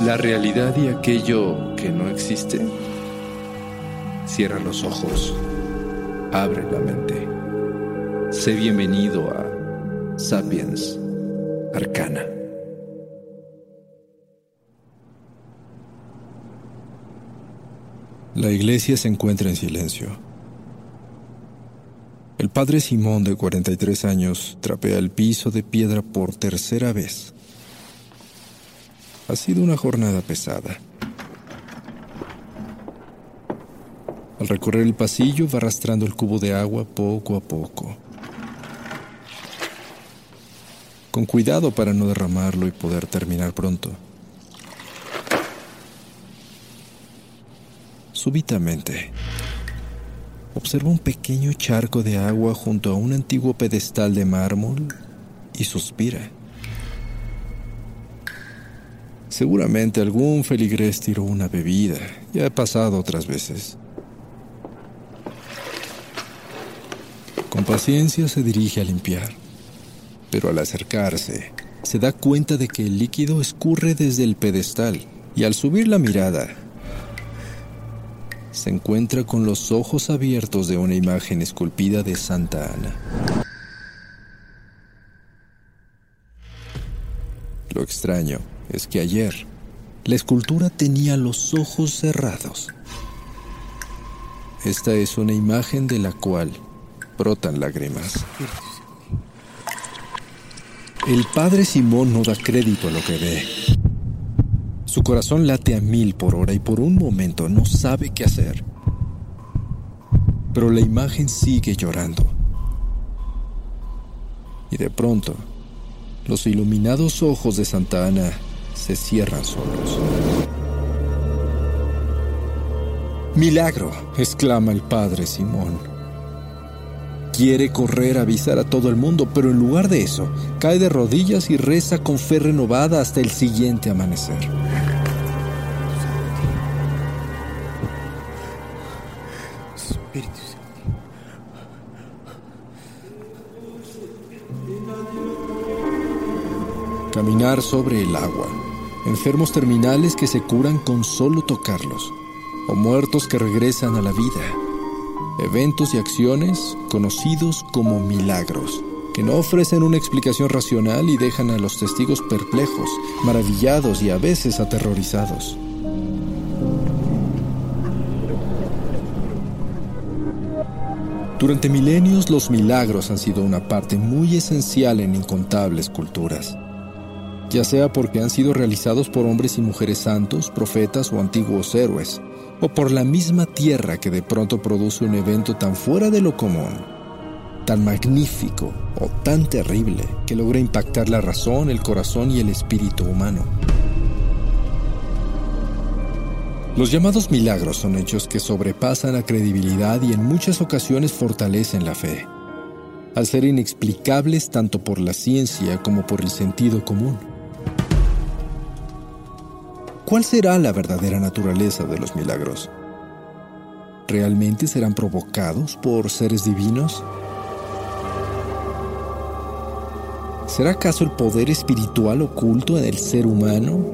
La realidad y aquello que no existe. Cierra los ojos, abre la mente. Sé bienvenido a Sapiens Arcana. La iglesia se encuentra en silencio. El padre Simón, de 43 años, trapea el piso de piedra por tercera vez. Ha sido una jornada pesada. Al recorrer el pasillo va arrastrando el cubo de agua poco a poco. Con cuidado para no derramarlo y poder terminar pronto. Súbitamente, observa un pequeño charco de agua junto a un antiguo pedestal de mármol y suspira. Seguramente algún feligrés tiró una bebida. Ya ha pasado otras veces. Con paciencia se dirige a limpiar, pero al acercarse se da cuenta de que el líquido escurre desde el pedestal y al subir la mirada se encuentra con los ojos abiertos de una imagen esculpida de Santa Ana. Lo extraño es que ayer la escultura tenía los ojos cerrados. Esta es una imagen de la cual brotan lágrimas. El padre Simón no da crédito a lo que ve. Su corazón late a mil por hora y por un momento no sabe qué hacer. Pero la imagen sigue llorando. Y de pronto, los iluminados ojos de Santa Ana se cierran solos. Milagro, exclama el padre Simón. Quiere correr a avisar a todo el mundo, pero en lugar de eso, cae de rodillas y reza con fe renovada hasta el siguiente amanecer. Caminar sobre el agua. Enfermos terminales que se curan con solo tocarlos. O muertos que regresan a la vida. Eventos y acciones conocidos como milagros, que no ofrecen una explicación racional y dejan a los testigos perplejos, maravillados y a veces aterrorizados. Durante milenios los milagros han sido una parte muy esencial en incontables culturas ya sea porque han sido realizados por hombres y mujeres santos, profetas o antiguos héroes, o por la misma tierra que de pronto produce un evento tan fuera de lo común, tan magnífico o tan terrible que logra impactar la razón, el corazón y el espíritu humano. Los llamados milagros son hechos que sobrepasan la credibilidad y en muchas ocasiones fortalecen la fe, al ser inexplicables tanto por la ciencia como por el sentido común. ¿Cuál será la verdadera naturaleza de los milagros? ¿Realmente serán provocados por seres divinos? ¿Será acaso el poder espiritual oculto en el ser humano?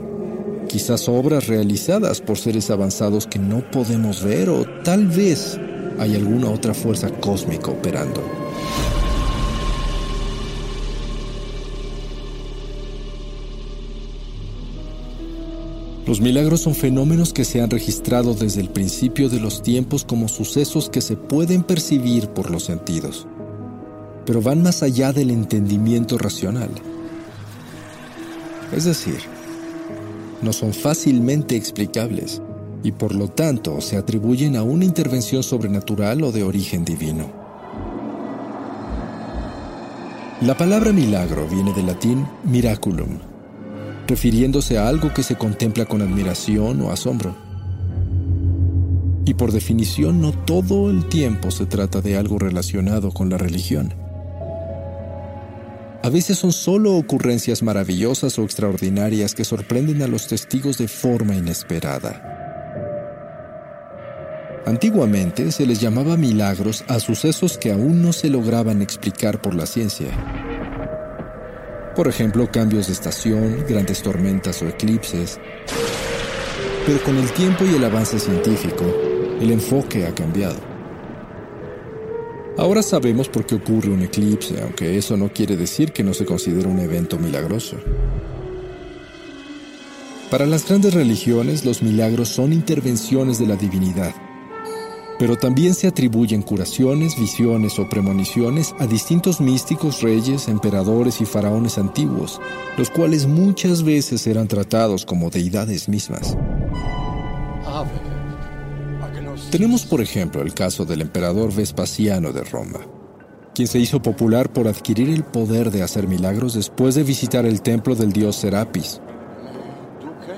Quizás obras realizadas por seres avanzados que no podemos ver o tal vez hay alguna otra fuerza cósmica operando. Los milagros son fenómenos que se han registrado desde el principio de los tiempos como sucesos que se pueden percibir por los sentidos, pero van más allá del entendimiento racional. Es decir, no son fácilmente explicables y por lo tanto se atribuyen a una intervención sobrenatural o de origen divino. La palabra milagro viene del latín miraculum, refiriéndose a algo que se contempla con admiración o asombro. Y por definición no todo el tiempo se trata de algo relacionado con la religión. A veces son solo ocurrencias maravillosas o extraordinarias que sorprenden a los testigos de forma inesperada. Antiguamente se les llamaba milagros a sucesos que aún no se lograban explicar por la ciencia. Por ejemplo, cambios de estación, grandes tormentas o eclipses. Pero con el tiempo y el avance científico, el enfoque ha cambiado. Ahora sabemos por qué ocurre un eclipse, aunque eso no quiere decir que no se considere un evento milagroso. Para las grandes religiones, los milagros son intervenciones de la divinidad, pero también se atribuyen curaciones, visiones o premoniciones a distintos místicos, reyes, emperadores y faraones antiguos, los cuales muchas veces eran tratados como deidades mismas. Tenemos por ejemplo el caso del emperador Vespasiano de Roma, quien se hizo popular por adquirir el poder de hacer milagros después de visitar el templo del dios Serapis,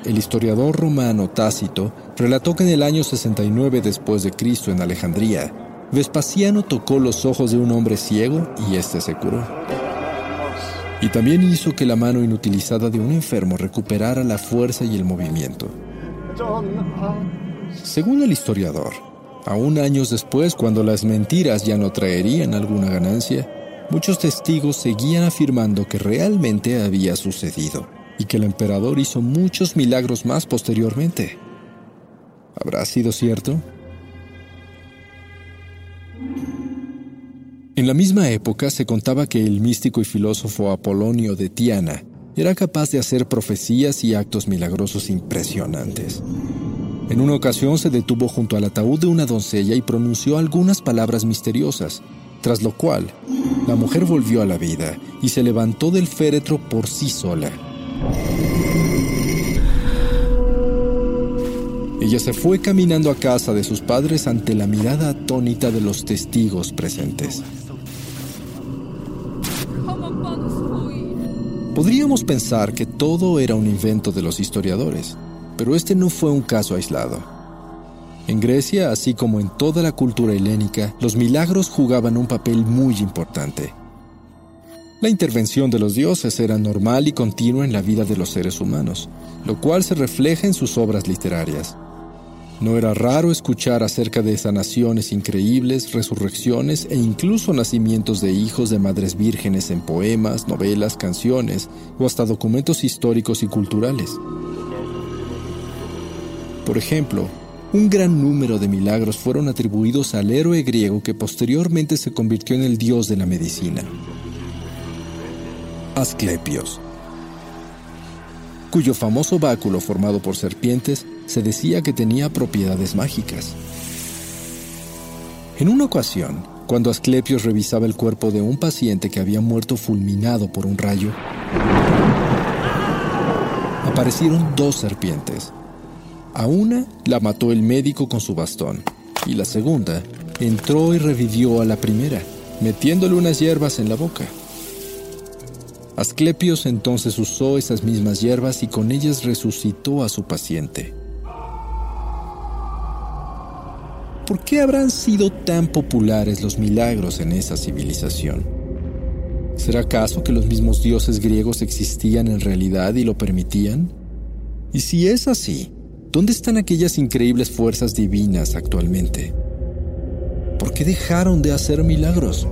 el historiador romano Tácito relató que en el año 69 después de Cristo en Alejandría, Vespasiano tocó los ojos de un hombre ciego y éste se curó. Y también hizo que la mano inutilizada de un enfermo recuperara la fuerza y el movimiento. Según el historiador, aún años después, cuando las mentiras ya no traerían alguna ganancia, muchos testigos seguían afirmando que realmente había sucedido y que el emperador hizo muchos milagros más posteriormente. ¿Habrá sido cierto? En la misma época se contaba que el místico y filósofo Apolonio de Tiana era capaz de hacer profecías y actos milagrosos impresionantes. En una ocasión se detuvo junto al ataúd de una doncella y pronunció algunas palabras misteriosas, tras lo cual la mujer volvió a la vida y se levantó del féretro por sí sola. Ella se fue caminando a casa de sus padres ante la mirada atónita de los testigos presentes. Podríamos pensar que todo era un invento de los historiadores, pero este no fue un caso aislado. En Grecia, así como en toda la cultura helénica, los milagros jugaban un papel muy importante. La intervención de los dioses era normal y continua en la vida de los seres humanos, lo cual se refleja en sus obras literarias. No era raro escuchar acerca de sanaciones increíbles, resurrecciones e incluso nacimientos de hijos de madres vírgenes en poemas, novelas, canciones o hasta documentos históricos y culturales. Por ejemplo, un gran número de milagros fueron atribuidos al héroe griego que posteriormente se convirtió en el dios de la medicina. Asclepios, cuyo famoso báculo formado por serpientes se decía que tenía propiedades mágicas. En una ocasión, cuando Asclepios revisaba el cuerpo de un paciente que había muerto fulminado por un rayo, aparecieron dos serpientes. A una la mató el médico con su bastón y la segunda entró y revivió a la primera, metiéndole unas hierbas en la boca. Asclepios entonces usó esas mismas hierbas y con ellas resucitó a su paciente. ¿Por qué habrán sido tan populares los milagros en esa civilización? ¿Será acaso que los mismos dioses griegos existían en realidad y lo permitían? Y si es así, ¿dónde están aquellas increíbles fuerzas divinas actualmente? ¿Por qué dejaron de hacer milagros?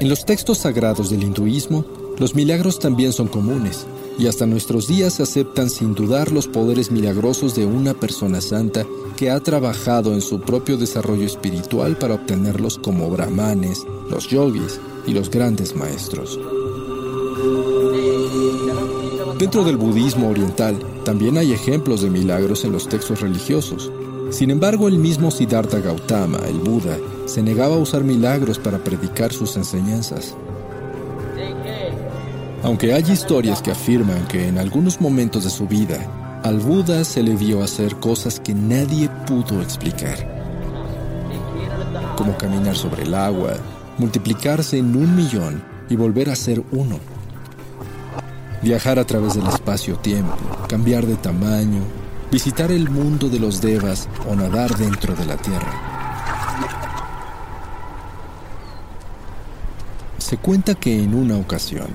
En los textos sagrados del hinduismo, los milagros también son comunes, y hasta nuestros días se aceptan sin dudar los poderes milagrosos de una persona santa que ha trabajado en su propio desarrollo espiritual para obtenerlos como brahmanes, los yogis y los grandes maestros. Dentro del budismo oriental también hay ejemplos de milagros en los textos religiosos. Sin embargo, el mismo Siddhartha Gautama, el Buda, se negaba a usar milagros para predicar sus enseñanzas. Aunque hay historias que afirman que en algunos momentos de su vida, al Buda se le vio hacer cosas que nadie pudo explicar, como caminar sobre el agua, multiplicarse en un millón y volver a ser uno, viajar a través del espacio-tiempo, cambiar de tamaño, visitar el mundo de los devas o nadar dentro de la Tierra. Se cuenta que en una ocasión,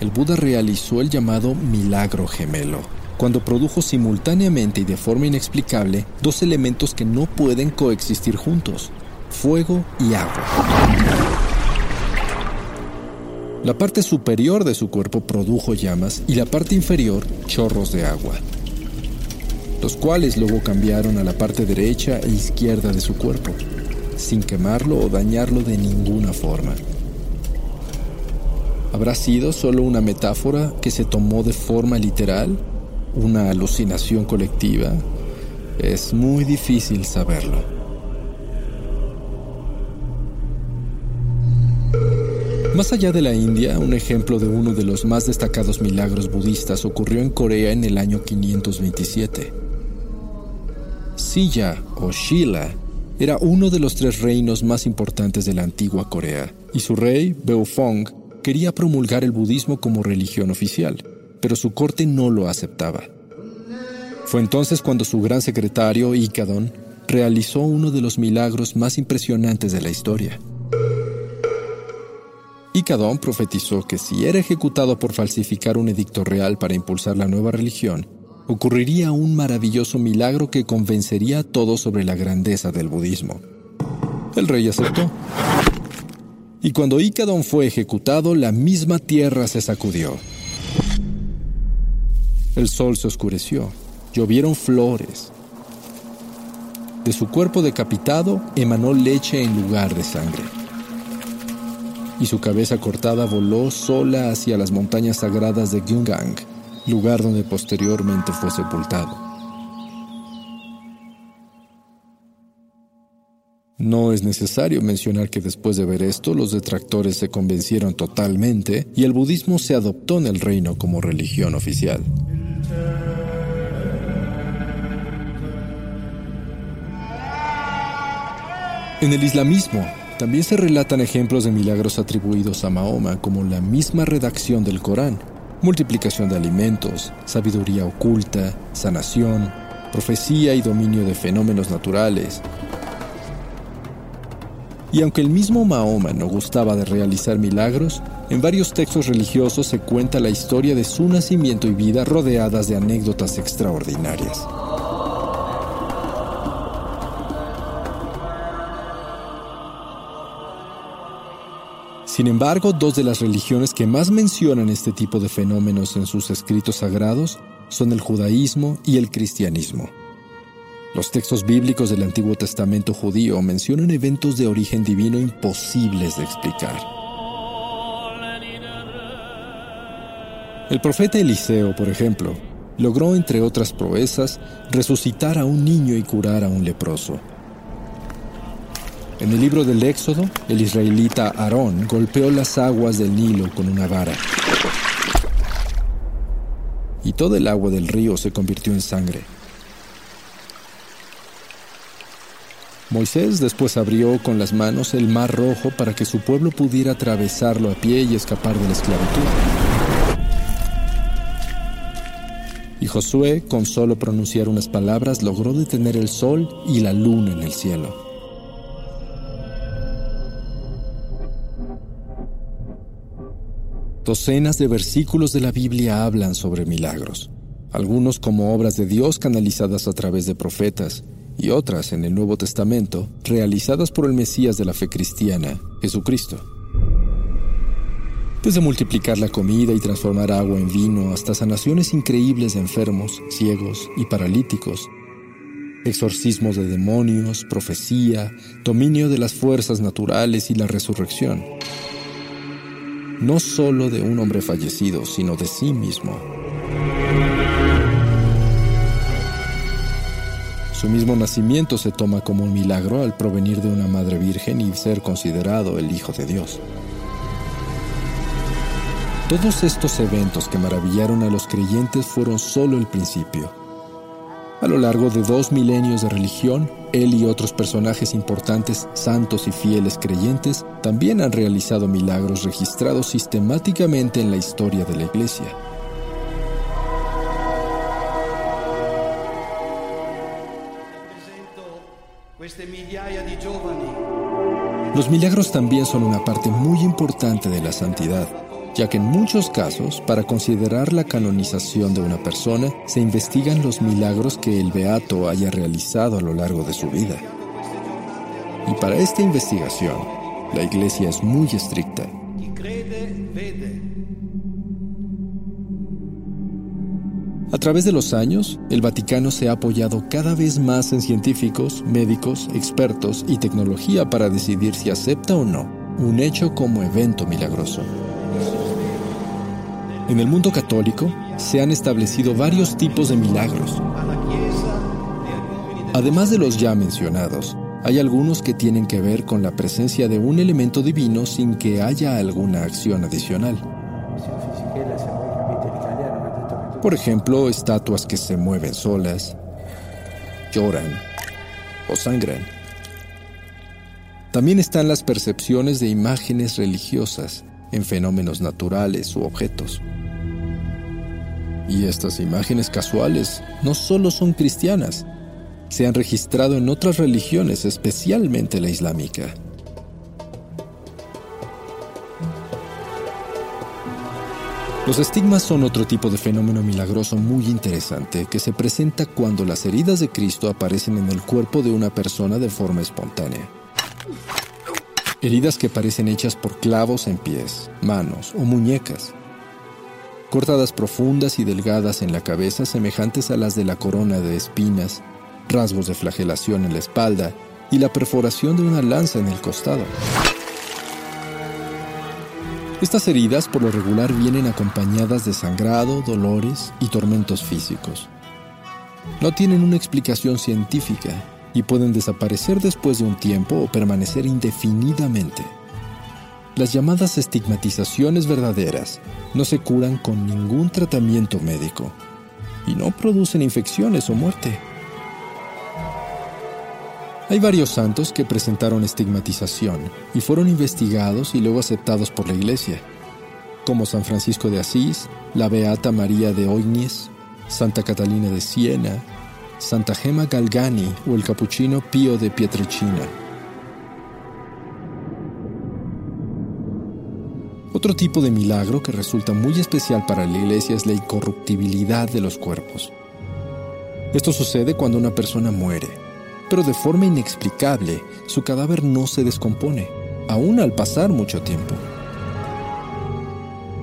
el Buda realizó el llamado milagro gemelo, cuando produjo simultáneamente y de forma inexplicable dos elementos que no pueden coexistir juntos, fuego y agua. La parte superior de su cuerpo produjo llamas y la parte inferior chorros de agua, los cuales luego cambiaron a la parte derecha e izquierda de su cuerpo, sin quemarlo o dañarlo de ninguna forma. ¿Habrá sido solo una metáfora que se tomó de forma literal? ¿Una alucinación colectiva? Es muy difícil saberlo. Más allá de la India, un ejemplo de uno de los más destacados milagros budistas ocurrió en Corea en el año 527. Silla o Shila era uno de los tres reinos más importantes de la antigua Corea, y su rey, Beofong, quería promulgar el budismo como religión oficial, pero su corte no lo aceptaba. Fue entonces cuando su gran secretario, Ikadon, realizó uno de los milagros más impresionantes de la historia. Ikadon profetizó que si era ejecutado por falsificar un edicto real para impulsar la nueva religión, ocurriría un maravilloso milagro que convencería a todos sobre la grandeza del budismo. El rey aceptó, y cuando Icadón fue ejecutado, la misma tierra se sacudió. El sol se oscureció, llovieron flores. De su cuerpo decapitado emanó leche en lugar de sangre. Y su cabeza cortada voló sola hacia las montañas sagradas de Gyungang, lugar donde posteriormente fue sepultado. No es necesario mencionar que después de ver esto, los detractores se convencieron totalmente y el budismo se adoptó en el reino como religión oficial. En el islamismo, también se relatan ejemplos de milagros atribuidos a Mahoma, como la misma redacción del Corán, multiplicación de alimentos, sabiduría oculta, sanación, profecía y dominio de fenómenos naturales, y aunque el mismo Mahoma no gustaba de realizar milagros, en varios textos religiosos se cuenta la historia de su nacimiento y vida rodeadas de anécdotas extraordinarias. Sin embargo, dos de las religiones que más mencionan este tipo de fenómenos en sus escritos sagrados son el judaísmo y el cristianismo. Los textos bíblicos del Antiguo Testamento judío mencionan eventos de origen divino imposibles de explicar. El profeta Eliseo, por ejemplo, logró, entre otras proezas, resucitar a un niño y curar a un leproso. En el libro del Éxodo, el israelita Aarón golpeó las aguas del Nilo con una vara. Y todo el agua del río se convirtió en sangre. Moisés después abrió con las manos el mar rojo para que su pueblo pudiera atravesarlo a pie y escapar de la esclavitud. Y Josué, con solo pronunciar unas palabras, logró detener el sol y la luna en el cielo. Docenas de versículos de la Biblia hablan sobre milagros, algunos como obras de Dios canalizadas a través de profetas, y otras en el Nuevo Testamento realizadas por el Mesías de la fe cristiana, Jesucristo. Desde multiplicar la comida y transformar agua en vino hasta sanaciones increíbles de enfermos, ciegos y paralíticos, exorcismos de demonios, profecía, dominio de las fuerzas naturales y la resurrección. No solo de un hombre fallecido, sino de sí mismo. Su mismo nacimiento se toma como un milagro al provenir de una madre virgen y ser considerado el Hijo de Dios. Todos estos eventos que maravillaron a los creyentes fueron solo el principio. A lo largo de dos milenios de religión, él y otros personajes importantes, santos y fieles creyentes, también han realizado milagros registrados sistemáticamente en la historia de la Iglesia. Los milagros también son una parte muy importante de la santidad, ya que en muchos casos, para considerar la canonización de una persona, se investigan los milagros que el beato haya realizado a lo largo de su vida. Y para esta investigación, la Iglesia es muy estricta. A través de los años, el Vaticano se ha apoyado cada vez más en científicos, médicos, expertos y tecnología para decidir si acepta o no un hecho como evento milagroso. En el mundo católico se han establecido varios tipos de milagros. Además de los ya mencionados, hay algunos que tienen que ver con la presencia de un elemento divino sin que haya alguna acción adicional. Por ejemplo, estatuas que se mueven solas, lloran o sangran. También están las percepciones de imágenes religiosas en fenómenos naturales u objetos. Y estas imágenes casuales no solo son cristianas, se han registrado en otras religiones, especialmente la islámica. Los estigmas son otro tipo de fenómeno milagroso muy interesante que se presenta cuando las heridas de Cristo aparecen en el cuerpo de una persona de forma espontánea. Heridas que parecen hechas por clavos en pies, manos o muñecas. Cortadas profundas y delgadas en la cabeza semejantes a las de la corona de espinas, rasgos de flagelación en la espalda y la perforación de una lanza en el costado. Estas heridas por lo regular vienen acompañadas de sangrado, dolores y tormentos físicos. No tienen una explicación científica y pueden desaparecer después de un tiempo o permanecer indefinidamente. Las llamadas estigmatizaciones verdaderas no se curan con ningún tratamiento médico y no producen infecciones o muerte. Hay varios santos que presentaron estigmatización y fueron investigados y luego aceptados por la Iglesia, como San Francisco de Asís, la Beata María de Oignies, Santa Catalina de Siena, Santa Gema Galgani o el capuchino Pío de Pietrelcina. Otro tipo de milagro que resulta muy especial para la Iglesia es la incorruptibilidad de los cuerpos. Esto sucede cuando una persona muere pero de forma inexplicable su cadáver no se descompone, aún al pasar mucho tiempo.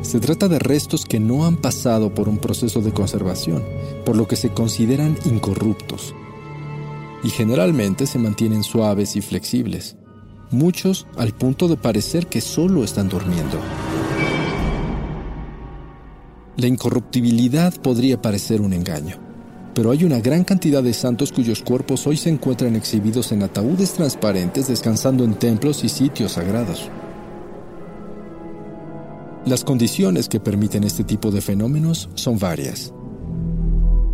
Se trata de restos que no han pasado por un proceso de conservación, por lo que se consideran incorruptos, y generalmente se mantienen suaves y flexibles, muchos al punto de parecer que solo están durmiendo. La incorruptibilidad podría parecer un engaño pero hay una gran cantidad de santos cuyos cuerpos hoy se encuentran exhibidos en ataúdes transparentes descansando en templos y sitios sagrados. Las condiciones que permiten este tipo de fenómenos son varias.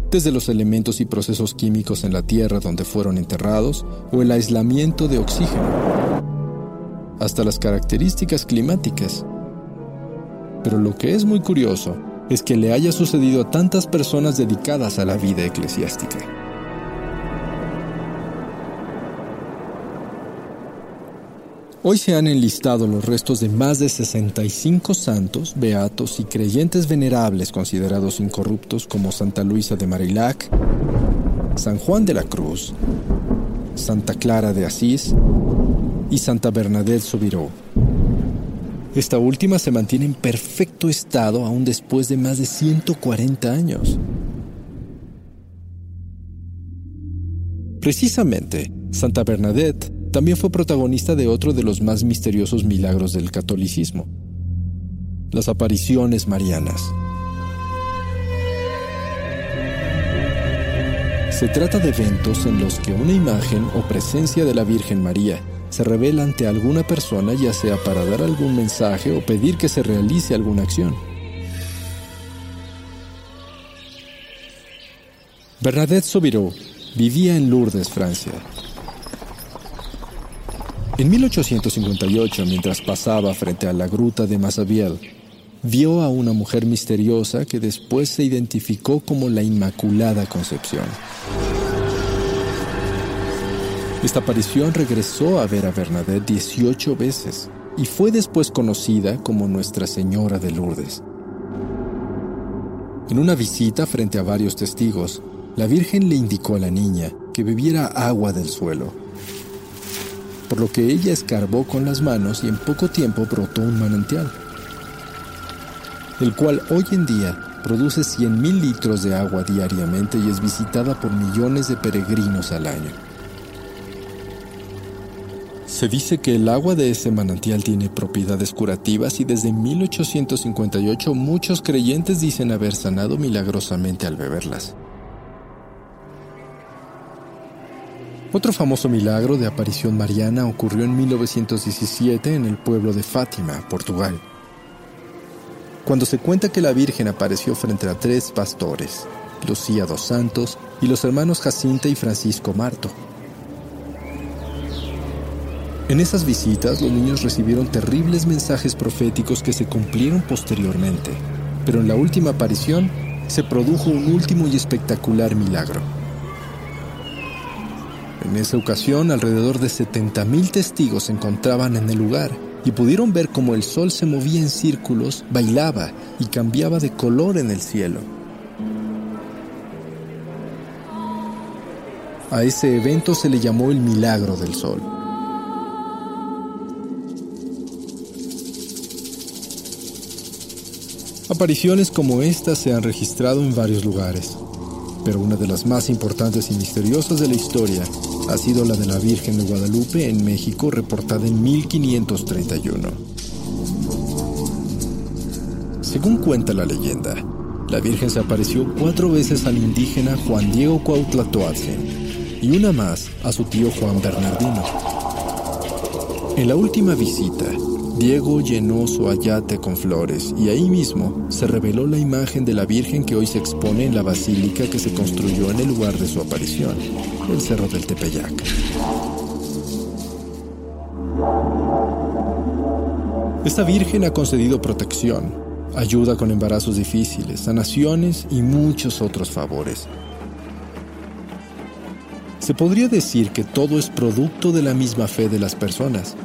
Desde los elementos y procesos químicos en la tierra donde fueron enterrados o el aislamiento de oxígeno, hasta las características climáticas. Pero lo que es muy curioso es que le haya sucedido a tantas personas dedicadas a la vida eclesiástica. Hoy se han enlistado los restos de más de 65 santos, beatos y creyentes venerables considerados incorruptos como Santa Luisa de Marilac, San Juan de la Cruz, Santa Clara de Asís y Santa Bernadette Soubirous. Esta última se mantiene en perfecto estado aún después de más de 140 años. Precisamente, Santa Bernadette también fue protagonista de otro de los más misteriosos milagros del catolicismo, las apariciones marianas. Se trata de eventos en los que una imagen o presencia de la Virgen María se revela ante alguna persona ya sea para dar algún mensaje o pedir que se realice alguna acción. Bernadette Soubirous vivía en Lourdes, Francia, en 1858, mientras pasaba frente a la gruta de Massabielle, vio a una mujer misteriosa que después se identificó como la Inmaculada Concepción. Esta aparición regresó a ver a Bernadette 18 veces y fue después conocida como Nuestra Señora de Lourdes. En una visita frente a varios testigos, la Virgen le indicó a la niña que bebiera agua del suelo por lo que ella escarbó con las manos y en poco tiempo brotó un manantial, el cual hoy en día produce 100.000 litros de agua diariamente y es visitada por millones de peregrinos al año. Se dice que el agua de ese manantial tiene propiedades curativas y desde 1858 muchos creyentes dicen haber sanado milagrosamente al beberlas. Otro famoso milagro de aparición mariana ocurrió en 1917 en el pueblo de Fátima, Portugal, cuando se cuenta que la Virgen apareció frente a tres pastores, Lucía dos Santos y los hermanos Jacinta y Francisco Marto. En esas visitas los niños recibieron terribles mensajes proféticos que se cumplieron posteriormente, pero en la última aparición se produjo un último y espectacular milagro. En esa ocasión, alrededor de 70.000 testigos se encontraban en el lugar y pudieron ver cómo el sol se movía en círculos, bailaba y cambiaba de color en el cielo. A ese evento se le llamó el milagro del sol. Apariciones como esta se han registrado en varios lugares, pero una de las más importantes y misteriosas de la historia ha sido la de la Virgen de Guadalupe en México reportada en 1531. Según cuenta la leyenda, la Virgen se apareció cuatro veces al indígena Juan Diego Cuautlatoatzin y una más a su tío Juan Bernardino. En la última visita, Diego llenó su ayate con flores y ahí mismo se reveló la imagen de la Virgen que hoy se expone en la basílica que se construyó en el lugar de su aparición, el Cerro del Tepeyac. Esta Virgen ha concedido protección, ayuda con embarazos difíciles, sanaciones y muchos otros favores. Se podría decir que todo es producto de la misma fe de las personas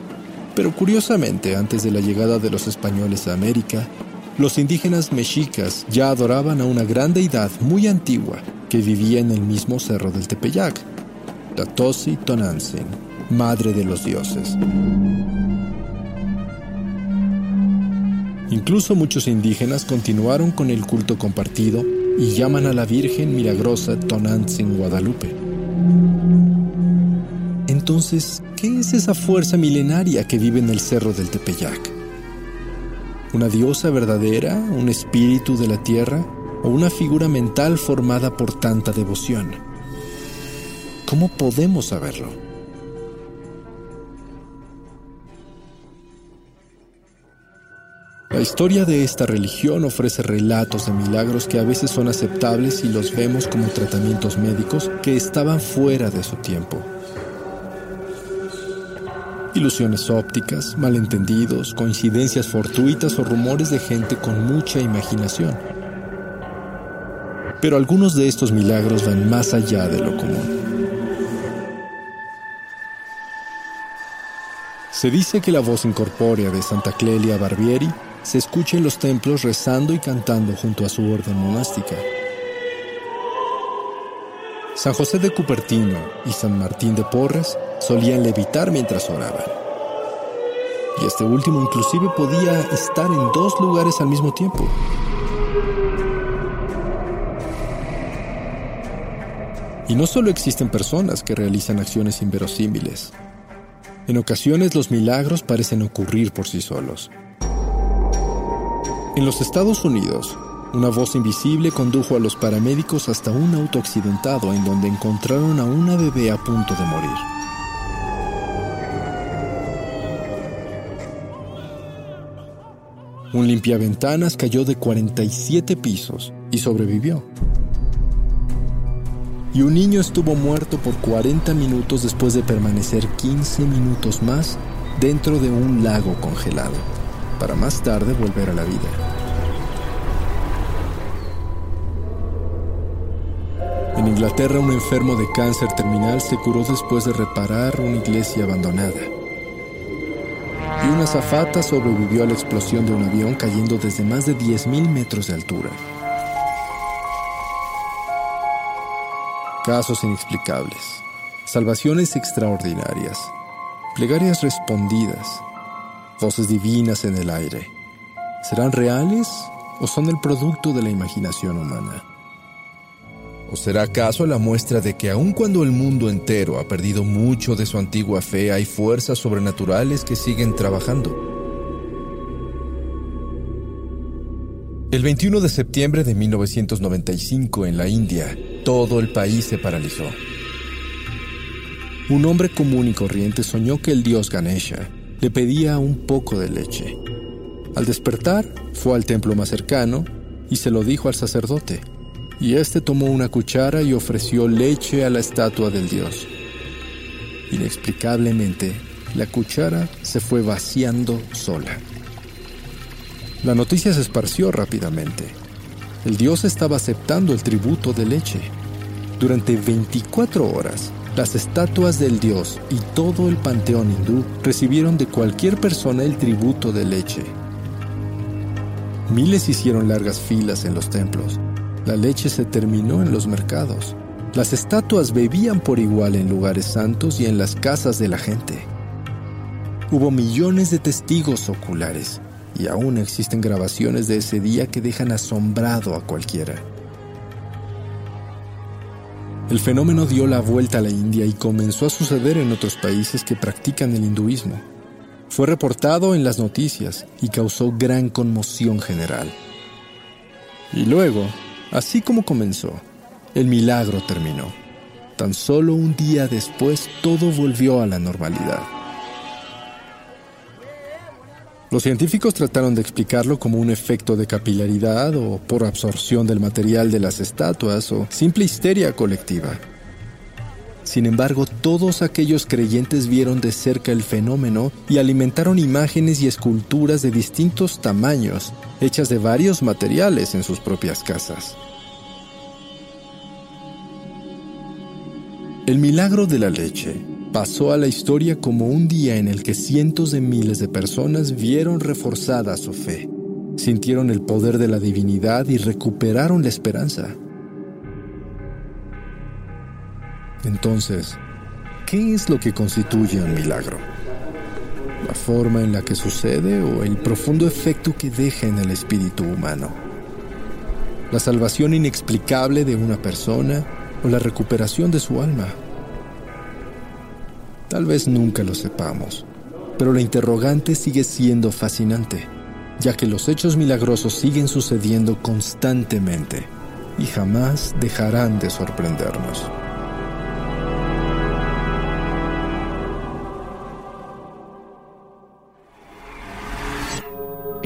pero curiosamente, antes de la llegada de los españoles a América, los indígenas mexicas ya adoraban a una gran deidad muy antigua que vivía en el mismo cerro del Tepeyac, la Tosi Tonantzin, madre de los dioses. Incluso muchos indígenas continuaron con el culto compartido y llaman a la Virgen Milagrosa Tonantzin Guadalupe. Entonces, ¿qué es esa fuerza milenaria que vive en el cerro del Tepeyac? ¿Una diosa verdadera, un espíritu de la tierra o una figura mental formada por tanta devoción? ¿Cómo podemos saberlo? La historia de esta religión ofrece relatos de milagros que a veces son aceptables y los vemos como tratamientos médicos que estaban fuera de su tiempo ilusiones ópticas, malentendidos, coincidencias fortuitas o rumores de gente con mucha imaginación. Pero algunos de estos milagros van más allá de lo común. Se dice que la voz incorpórea de Santa Clelia Barbieri se escucha en los templos rezando y cantando junto a su orden monástica. San José de Cupertino y San Martín de Porres solían levitar mientras oraban. Y este último inclusive podía estar en dos lugares al mismo tiempo. Y no solo existen personas que realizan acciones inverosímiles. En ocasiones los milagros parecen ocurrir por sí solos. En los Estados Unidos, una voz invisible condujo a los paramédicos hasta un auto accidentado en donde encontraron a una bebé a punto de morir. Un limpiaventanas cayó de 47 pisos y sobrevivió. Y un niño estuvo muerto por 40 minutos después de permanecer 15 minutos más dentro de un lago congelado, para más tarde volver a la vida. En Inglaterra, un enfermo de cáncer terminal se curó después de reparar una iglesia abandonada. Y una zafata sobrevivió a la explosión de un avión cayendo desde más de 10.000 metros de altura. Casos inexplicables, salvaciones extraordinarias, plegarias respondidas, voces divinas en el aire. ¿Serán reales o son el producto de la imaginación humana? ¿O será acaso la muestra de que aun cuando el mundo entero ha perdido mucho de su antigua fe, hay fuerzas sobrenaturales que siguen trabajando? El 21 de septiembre de 1995 en la India, todo el país se paralizó. Un hombre común y corriente soñó que el dios Ganesha le pedía un poco de leche. Al despertar, fue al templo más cercano y se lo dijo al sacerdote y éste tomó una cuchara y ofreció leche a la estatua del dios. Inexplicablemente, la cuchara se fue vaciando sola. La noticia se esparció rápidamente. El dios estaba aceptando el tributo de leche. Durante 24 horas, las estatuas del dios y todo el panteón hindú recibieron de cualquier persona el tributo de leche. Miles hicieron largas filas en los templos la leche se terminó en los mercados. Las estatuas bebían por igual en lugares santos y en las casas de la gente. Hubo millones de testigos oculares y aún existen grabaciones de ese día que dejan asombrado a cualquiera. El fenómeno dio la vuelta a la India y comenzó a suceder en otros países que practican el hinduismo. Fue reportado en las noticias y causó gran conmoción general. Y luego, Así como comenzó, el milagro terminó. Tan solo un día después todo volvió a la normalidad. Los científicos trataron de explicarlo como un efecto de capilaridad o por absorción del material de las estatuas o simple histeria colectiva. Sin embargo, todos aquellos creyentes vieron de cerca el fenómeno y alimentaron imágenes y esculturas de distintos tamaños, hechas de varios materiales en sus propias casas. El milagro de la leche pasó a la historia como un día en el que cientos de miles de personas vieron reforzada su fe, sintieron el poder de la divinidad y recuperaron la esperanza. Entonces, ¿qué es lo que constituye un milagro? ¿La forma en la que sucede o el profundo efecto que deja en el espíritu humano? ¿La salvación inexplicable de una persona o la recuperación de su alma? Tal vez nunca lo sepamos, pero la interrogante sigue siendo fascinante, ya que los hechos milagrosos siguen sucediendo constantemente y jamás dejarán de sorprendernos.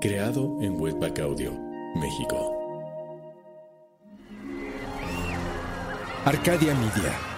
Creado en Webback Audio, México. Arcadia Media.